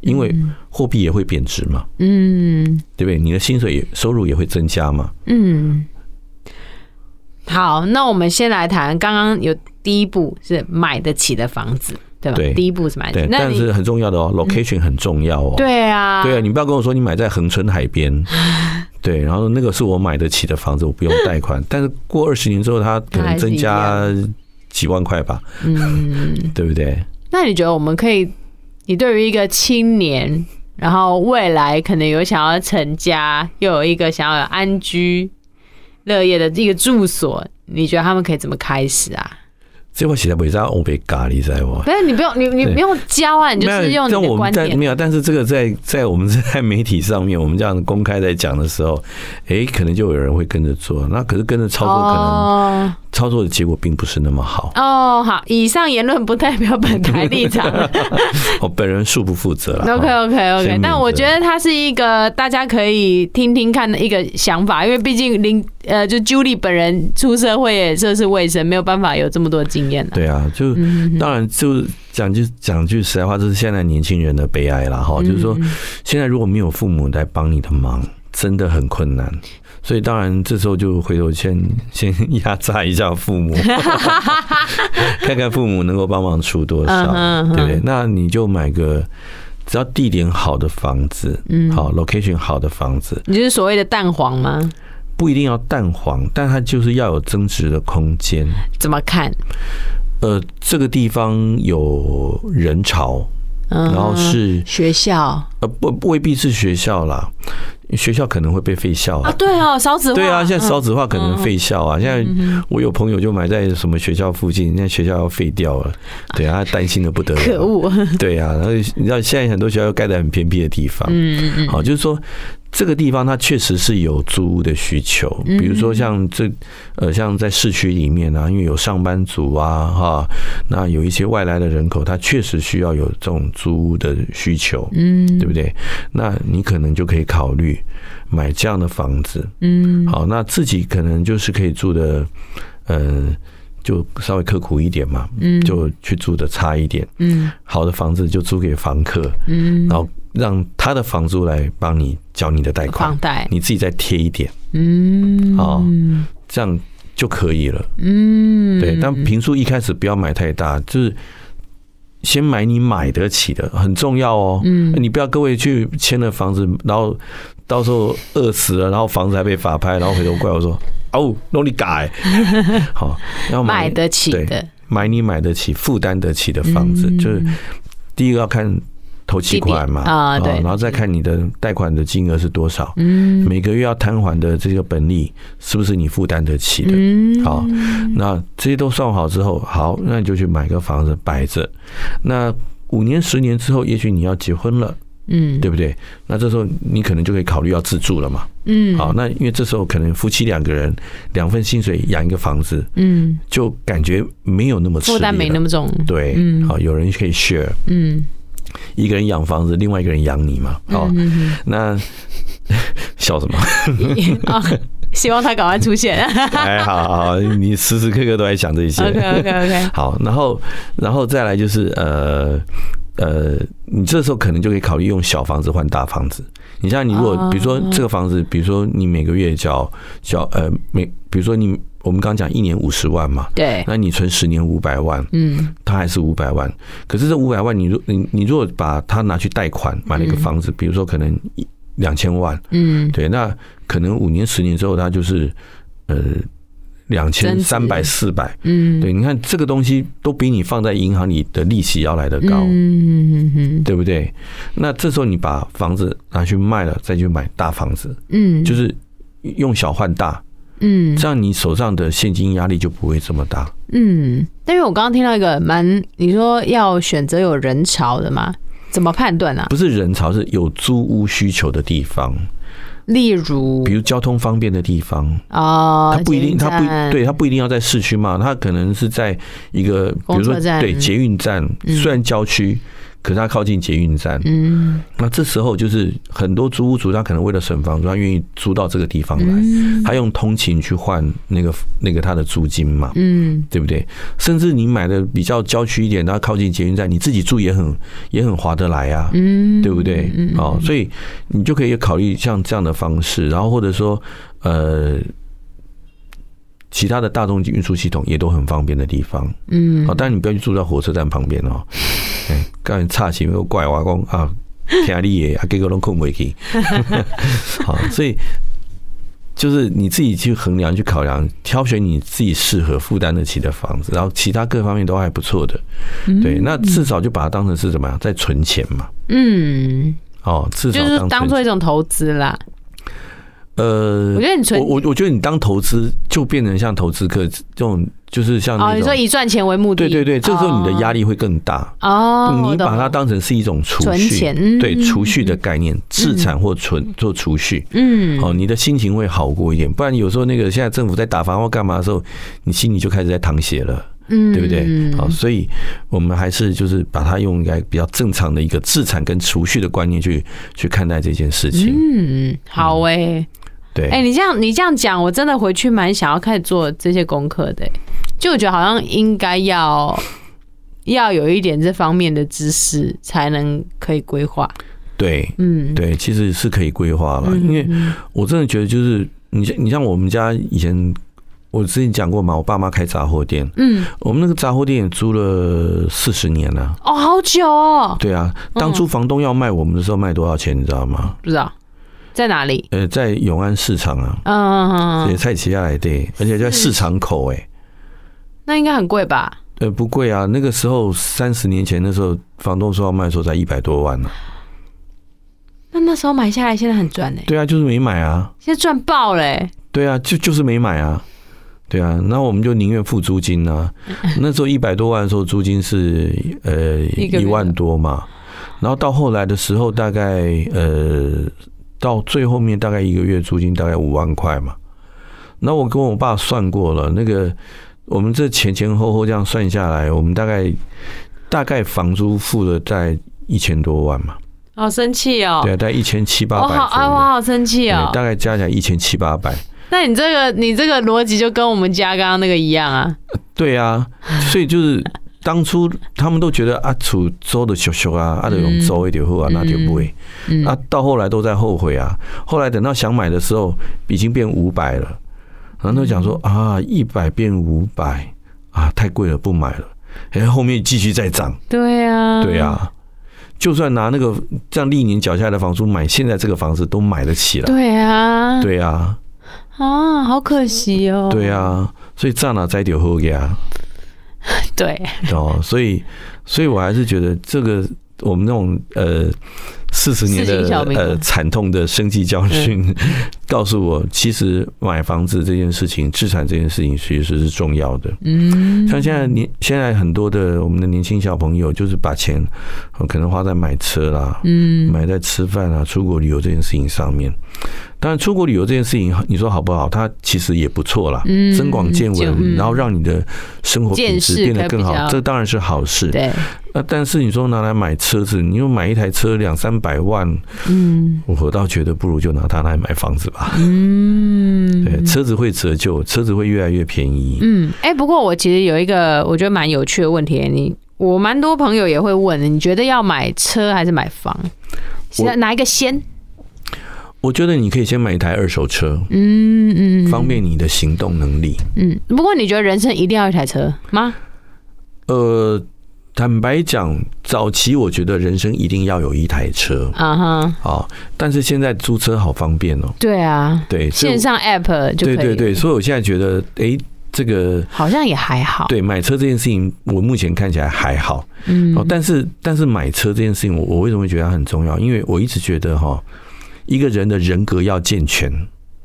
因为货币也会贬值嘛，嗯，对不对？你的薪水也收入也会增加嘛，嗯。好，那我们先来谈，刚刚有第一步是买得起的房子，对吧？对，第一步是买但是很重要的哦，location 很重要哦。对啊，对啊，你不要跟我说你买在恒春海边，对，然后那个是我买得起的房子，我不用贷款，但是过二十年之后，它可能增加几万块吧，嗯，对不对？那你觉得我们可以？你对于一个青年，然后未来可能有想要成家，又有一个想要有安居乐业的一个住所，你觉得他们可以怎么开始啊？这我现在不知道我被咖喱在我，但是你不用你你不用教啊，你就是用你的观点。没有，但是这个在在我们在媒体上面，我们这样公开在讲的时候，哎，可能就有人会跟着做，那可是跟着操作可能。操作的结果并不是那么好哦。好，以上言论不代表本台立场。我本人恕不负责了。OK OK OK，但我觉得它是一个大家可以听听看的一个想法，因为毕竟林呃，就 Julie 本人出社会也涉世未深，没有办法有这么多经验。对啊，就当然就讲句讲句实在话，这是现在年轻人的悲哀了哈。就是说，现在如果没有父母来帮你的忙，真的很困难。所以当然，这时候就回头先 先压榨一下父母，看看父母能够帮忙出多少，对不对？那你就买个只要地点好的房子，嗯，好 location 好的房子。你就是所谓的蛋黄吗？不一定要蛋黄，但它就是要有增值的空间。怎么看？呃，这个地方有人潮，然后是学校，呃，不不未必是学校啦。学校可能会被废校啊，对啊，少子化，对啊，现在少子化可能废校啊。现在我有朋友就埋在什么学校附近，现在学校要废掉了，对啊，他担心的不得了，可恶，对啊，然后你知道现在很多学校又盖在很偏僻的地方，嗯嗯，好，就是说。这个地方它确实是有租屋的需求，比如说像这呃，像在市区里面啊，因为有上班族啊，哈，那有一些外来的人口，他确实需要有这种租屋的需求，嗯，对不对？那你可能就可以考虑买这样的房子，嗯，好，那自己可能就是可以住的，呃，就稍微刻苦一点嘛，嗯，就去住的差一点，嗯，好的房子就租给房客，嗯，然后。让他的房租来帮你缴你的贷款，房贷。你自己再贴一点，嗯，好，这样就可以了，嗯，对。但平数一开始不要买太大，就是先买你买得起的，很重要哦。嗯，你不要各位去签了房子，然后到时候饿死了，然后房子还被法拍，然后回头怪我说哦，弄你改，好，要买，买得起的，买你买得起、负担得起的房子，就是第一个要看。头期款嘛啊，对，然后再看你的贷款的金额是多少，嗯，每个月要摊还的这个本利是不是你负担得起的？嗯，好，那这些都算好之后，好，那你就去买个房子摆着。那五年、十年之后，也许你要结婚了，嗯，对不对？那这时候你可能就可以考虑要自住了嘛，嗯，好，那因为这时候可能夫妻两个人两份薪水养一个房子，嗯，就感觉没有那么负担没那么重，对，嗯，好，有人可以 share，嗯。一个人养房子，另外一个人养你嘛？好，那 笑什么？希望他赶快出现。哎，好好好，你时时刻刻都在想这些。OK OK OK。好，然后，然后再来就是呃呃，你这时候可能就可以考虑用小房子换大房子。你像你如果比如说这个房子，比如说你每个月缴缴呃每，比如说你。我们刚刚讲一年五十万嘛，对，那你存十年五百万，嗯，它还是五百万。可是这五百万，你如你你如果把它拿去贷款买了一个房子，比如说可能两千万，嗯，对，那可能五年十年之后，它就是呃两千三百四百，嗯，对，你看这个东西都比你放在银行里的利息要来得高，嗯嗯，对不对？那这时候你把房子拿去卖了，再去买大房子，嗯，就是用小换大。嗯，这样你手上的现金压力就不会这么大。嗯，但是我刚刚听到一个蛮，你说要选择有人潮的嘛？怎么判断啊？不是人潮，是有租屋需求的地方，例如，比如交通方便的地方。哦，它不一定，它不对，它不一定要在市区嘛，它可能是在一个，比如说对捷运站，虽然郊区。可是它靠近捷运站，嗯，那这时候就是很多租屋主他可能为了省房租，他愿意租到这个地方来，嗯、他用通勤去换那个那个他的租金嘛，嗯，对不对？甚至你买的比较郊区一点，它靠近捷运站，你自己住也很也很划得来啊，嗯，对不对？哦，所以你就可以考虑像这样的方式，然后或者说呃。其他的大众运输系统也都很方便的地方，嗯，好，但你不要去住在火车站旁边哦。哎，刚才岔气没有怪我讲啊，天力也啊，给个龙空没去。好，所以就是你自己去衡量、去考量、挑选你自己适合负担得起的房子，然后其他各方面都还不错的，对，那至少就把它当成是什么呀，在存钱嘛。嗯，哦，至少就是当做一种投资啦。呃，我觉得你存我我我觉得你当投资就变成像投资客这种，就是像哦，你说以赚钱为目的，对对对，这时候你的压力会更大哦。你把它当成是一种储蓄，对储蓄的概念，资产或存做储蓄，嗯，哦，你的心情会好过一点。不然有时候那个现在政府在打房或干嘛的时候，你心里就开始在淌血了，嗯，对不对？好，所以我们还是就是把它用一个比较正常的一个资产跟储蓄的观念去去看待这件事情。嗯，好诶。对，哎，你这样你这样讲，我真的回去蛮想要开始做这些功课的。就我觉得好像应该要 要有一点这方面的知识，才能可以规划。对，嗯，对，其实是可以规划了，因为我真的觉得就是你像你像我们家以前我之前讲过嘛，我爸妈开杂货店，嗯，我们那个杂货店也租了四十年了，哦，好久哦。对啊，当初房东要卖我们的时候卖多少钱，你知道吗？不知道。在哪里？呃，在永安市场啊，嗯，也菜市下来的，而且在市场口，哎，那应该很贵吧？呃，不贵啊，那个时候三十年前，那时候房东说要卖的时候才一百多万呢。那那时候买下来，现在很赚呢？对啊，就是没买啊，现在赚爆嘞！对啊，就就是没买啊，对啊，那我们就宁愿付租金啊。那时候一百多万的时候，租金是呃一万多嘛，然后到后来的时候，大概呃。到最后面大概一个月租金大概五万块嘛，那我跟我爸算过了，那个我们这前前后后这样算下来，我们大概大概房租付了在一千多万嘛。好生气哦！对，大概一千七八百。我好啊，我好生气哦！大概加起来一千七八百。那你这个你这个逻辑就跟我们家刚刚那个一样啊？对啊，所以就是。当初他们都觉得啊，厝租的小小啊，啊，就用租一点货啊，那就不会。啊，到后来都在后悔啊。后来等到想买的时候，已经变五百了，然后都讲说啊，一百变五百啊，太贵了，不买了。哎，后面继续再涨。对啊，对啊，就算拿那个这样历年缴下来的房租买现在这个房子，都买得起了。对啊，对啊，啊，好可惜哦。对啊，所以在哪摘点后呀？对。哦，所以，所以我还是觉得这个我们那种呃四十年的呃惨痛的生计教训，告诉我，其实买房子这件事情，资产这件事情，其实是重要的。嗯，像现在年现在很多的我们的年轻小朋友，就是把钱可能花在买车啦，嗯，买在吃饭啊、出国旅游这件事情上面。当然，出国旅游这件事情，你说好不好？它其实也不错啦，增广见闻，然后让你的生活品质变得更好，这当然是好事。对。那但是你说拿来买车子，你又买一台车两三百万，嗯，我倒觉得不如就拿它来买房子吧。嗯，对，车子会折旧，车子会越来越便宜。嗯，哎，不过我其实有一个我觉得蛮有趣的问题，你我蛮多朋友也会问，你觉得要买车还是买房？现在哪一个先？我觉得你可以先买一台二手车，嗯嗯，方便你的行动能力。嗯，不过你觉得人生一定要一台车吗？呃，坦白讲，早期我觉得人生一定要有一台车啊哈，好，但是现在租车好方便哦。对啊，对，线上 App 就。对对对，所以我现在觉得，哎，这个好像也还好。对，买车这件事情，我目前看起来还好。嗯，但是但是买车这件事情，我我为什么会觉得它很重要？因为我一直觉得哈。一个人的人格要健全，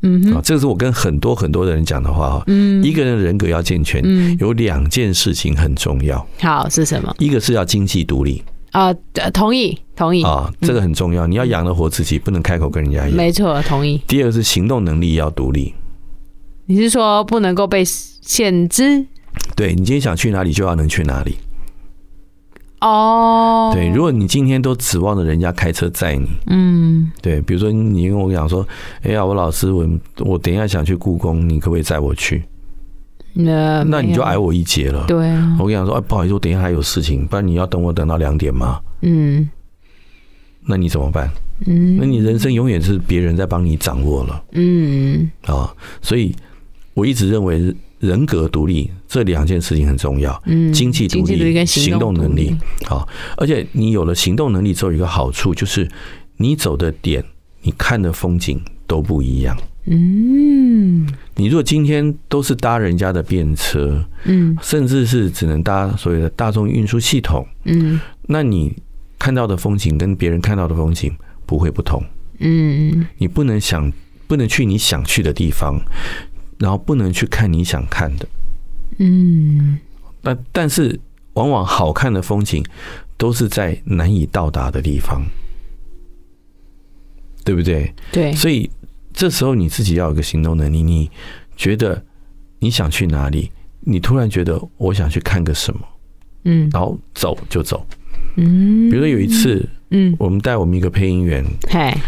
嗯，啊，这是我跟很多很多的人讲的话哈。嗯，一个人的人格要健全，嗯，有两件事情很重要。好，是什么？一个是要经济独立啊，同意，同意啊，这个很重要。你要养得活自己，不能开口跟人家要。没错，同意。第二个是行动能力要独立。你是说不能够被限制？对，你今天想去哪里就要能去哪里。哦，对，如果你今天都指望着人家开车载你，嗯，对，比如说你跟我讲说，哎呀，我老师，我我等一下想去故宫，你可不可以载我去？那那你就矮我一截了。对啊，我跟你讲说，哎，不好意思，我等一下还有事情，不然你要等我等到两点吗？嗯，那你怎么办？嗯，那你人生永远是别人在帮你掌握了。嗯，啊，所以我一直认为。人格独立这两件事情很重要，嗯，经济独立跟行动能力，好，而且你有了行动能力之后，有一个好处就是你走的点，你看的风景都不一样，嗯，你如果今天都是搭人家的便车，嗯，甚至是只能搭所谓的大众运输系统，嗯，那你看到的风景跟别人看到的风景不会不同，嗯，你不能想，不能去你想去的地方。然后不能去看你想看的，嗯，但但是往往好看的风景都是在难以到达的地方，对不对？对，所以这时候你自己要有个行动能力。你觉得你想去哪里？你突然觉得我想去看个什么，嗯，然后走就走，嗯。比如说有一次，嗯，我们带我们一个配音员，嗨。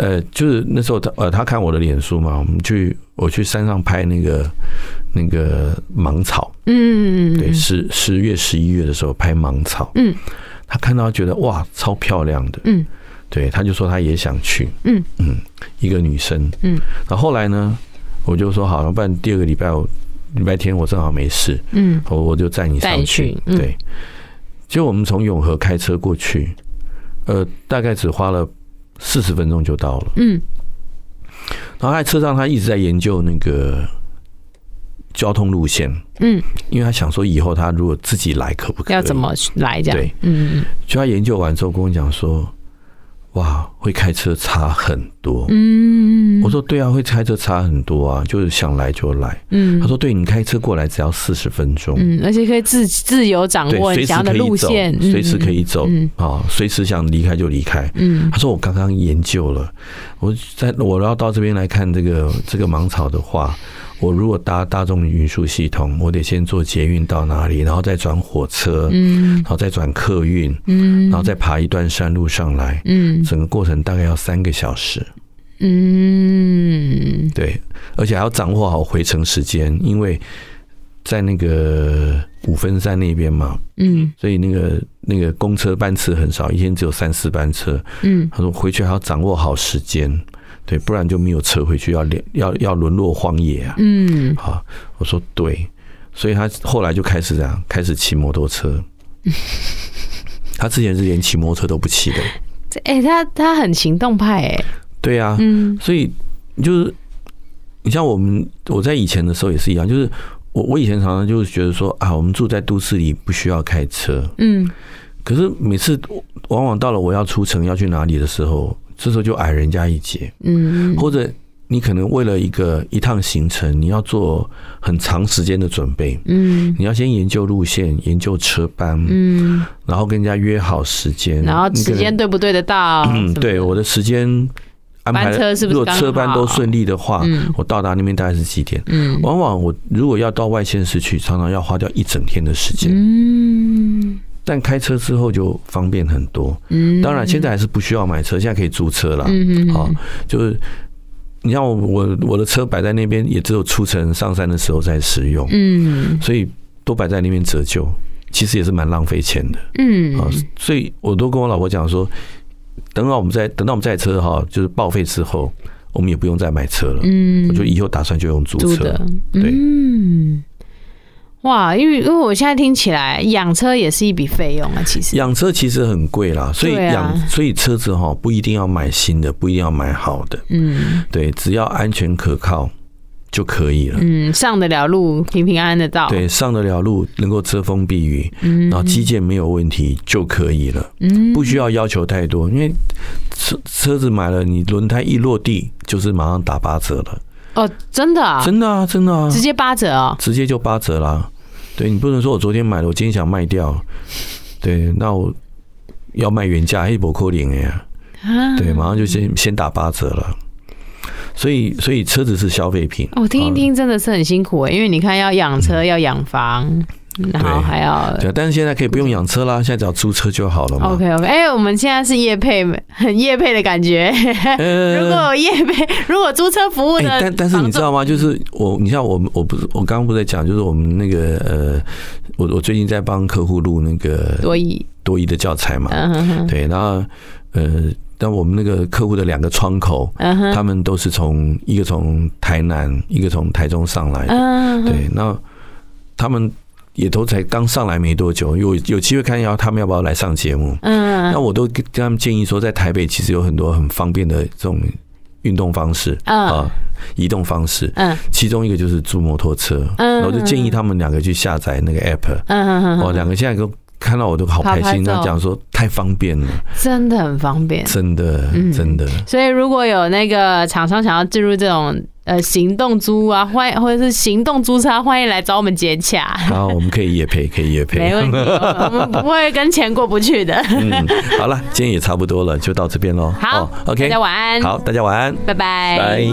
呃，就是那时候他呃，他看我的脸书嘛，我们去我去山上拍那个那个芒草，嗯，对，十十月十一月的时候拍芒草，嗯，他看到觉得哇，超漂亮的，嗯，对，他就说他也想去，嗯。嗯，一个女生，嗯，然后后来呢，我就说好了，不然第二个礼拜我礼拜天我正好没事，嗯，我我就载你上去，对，结果我们从永和开车过去，呃，大概只花了。四十分钟就到了。嗯，然后在车上，他一直在研究那个交通路线。嗯，因为他想说，以后他如果自己来，可不可以？要怎么来？这样。对，嗯，就他研究完之后跟我讲说。哇，会开车差很多。嗯，我说对啊，会开车差很多啊，就是想来就来。嗯，他说对，你开车过来只要四十分钟。嗯，而且可以自自由掌握你想要的路线，随时可以走啊，随时想离开就离开。嗯，他说我刚刚研究了，我在我要到这边来看这个这个芒草的话。我如果搭大众运输系统，我得先坐捷运到哪里，然后再转火车，嗯，然后再转客运，嗯，然后再爬一段山路上来，嗯，整个过程大概要三个小时，嗯，对，而且还要掌握好回程时间，因为在那个五分山那边嘛，嗯，所以那个那个公车班次很少，一天只有三四班车，嗯，他说回去还要掌握好时间。对，不然就没有车回去，要连要要沦落荒野啊。嗯，好，我说对，所以他后来就开始这样，开始骑摩托车。他之前是连骑摩托车都不骑的。哎、欸，他他很行动派哎。对啊，嗯，所以就是你像我们，我在以前的时候也是一样，就是我我以前常常就是觉得说啊，我们住在都市里不需要开车，嗯，可是每次往往到了我要出城要去哪里的时候。这时候就矮人家一截，嗯，或者你可能为了一个一趟行程，你要做很长时间的准备，嗯，你要先研究路线，研究车班，嗯，然后跟人家约好时间，然后时间对不对得到？嗯，对，我的时间安排车是不是，如果车班都顺利的话，我到达那边大概是几点？嗯，往往我如果要到外县市去，常常要花掉一整天的时间，嗯。但开车之后就方便很多。嗯，当然现在还是不需要买车，现在可以租车了。嗯嗯，好，就是你像我我我的车摆在那边，也只有出城上山的时候才使用。嗯，所以都摆在那边折旧，其实也是蛮浪费钱的。嗯，啊，所以我都跟我老婆讲说，等到我们在等到我们在车哈，就是报废之后，我们也不用再买车了。嗯，我就以后打算就用租车。对。嗯。哇，因为因为我现在听起来养车也是一笔费用啊，其实。养车其实很贵啦，所以养、啊、所以车子哈不一定要买新的，不一定要买好的，嗯，对，只要安全可靠就可以了，嗯，上得了路，平平安安的到，对，上得了路，能够遮风避雨，嗯，然后基建没有问题就可以了，嗯，不需要要求太多，因为车车子买了，你轮胎一落地就是马上打八折了。哦，真的啊，真的啊，真的啊，直接八折啊，直接就八折啦。对，你不能说我昨天买了，我今天想卖掉，对，那我要卖原价，一波扣零呀，对，马上就先先打八折了。所以，所以车子是消费品。我听一听，真的是很辛苦哎，因为你看要养车，要养房，然后还要对，但是现在可以不用养车啦，现在只要租车就好了嘛。OK OK，哎、欸，我们现在是业配，很业配的感觉。呃、如果有业配，如果租车服务的、欸，但但是你知道吗？就是我，你像我，我不是我刚刚不是在讲，就是我们那个呃，我我最近在帮客户录那个多益多益的教材嘛。对，然后呃，但我们那个客户的两个窗口，他们都是从一个从台南，一个从台中上来的。嗯、哼对，那他们。也都才刚上来没多久，有有机会看要他们要不要来上节目。嗯，那我都跟他们建议说，在台北其实有很多很方便的这种运动方式啊，移动方式。嗯，其中一个就是租摩托车。嗯，我就建议他们两个去下载那个 app。嗯嗯嗯，哦，两个现在都看到我都好开心，他讲说太方便了，真的很方便，真的真的。所以如果有那个厂商想要进入这种。呃，行动租啊，欢迎或者是行动租车，欢迎来找我们接洽。然后 我们可以也配，可以也配，没问题，我们不会跟钱过不去的。嗯，好了，今天也差不多了，就到这边喽。好，OK，大家晚安。好，大家晚安，拜拜，拜。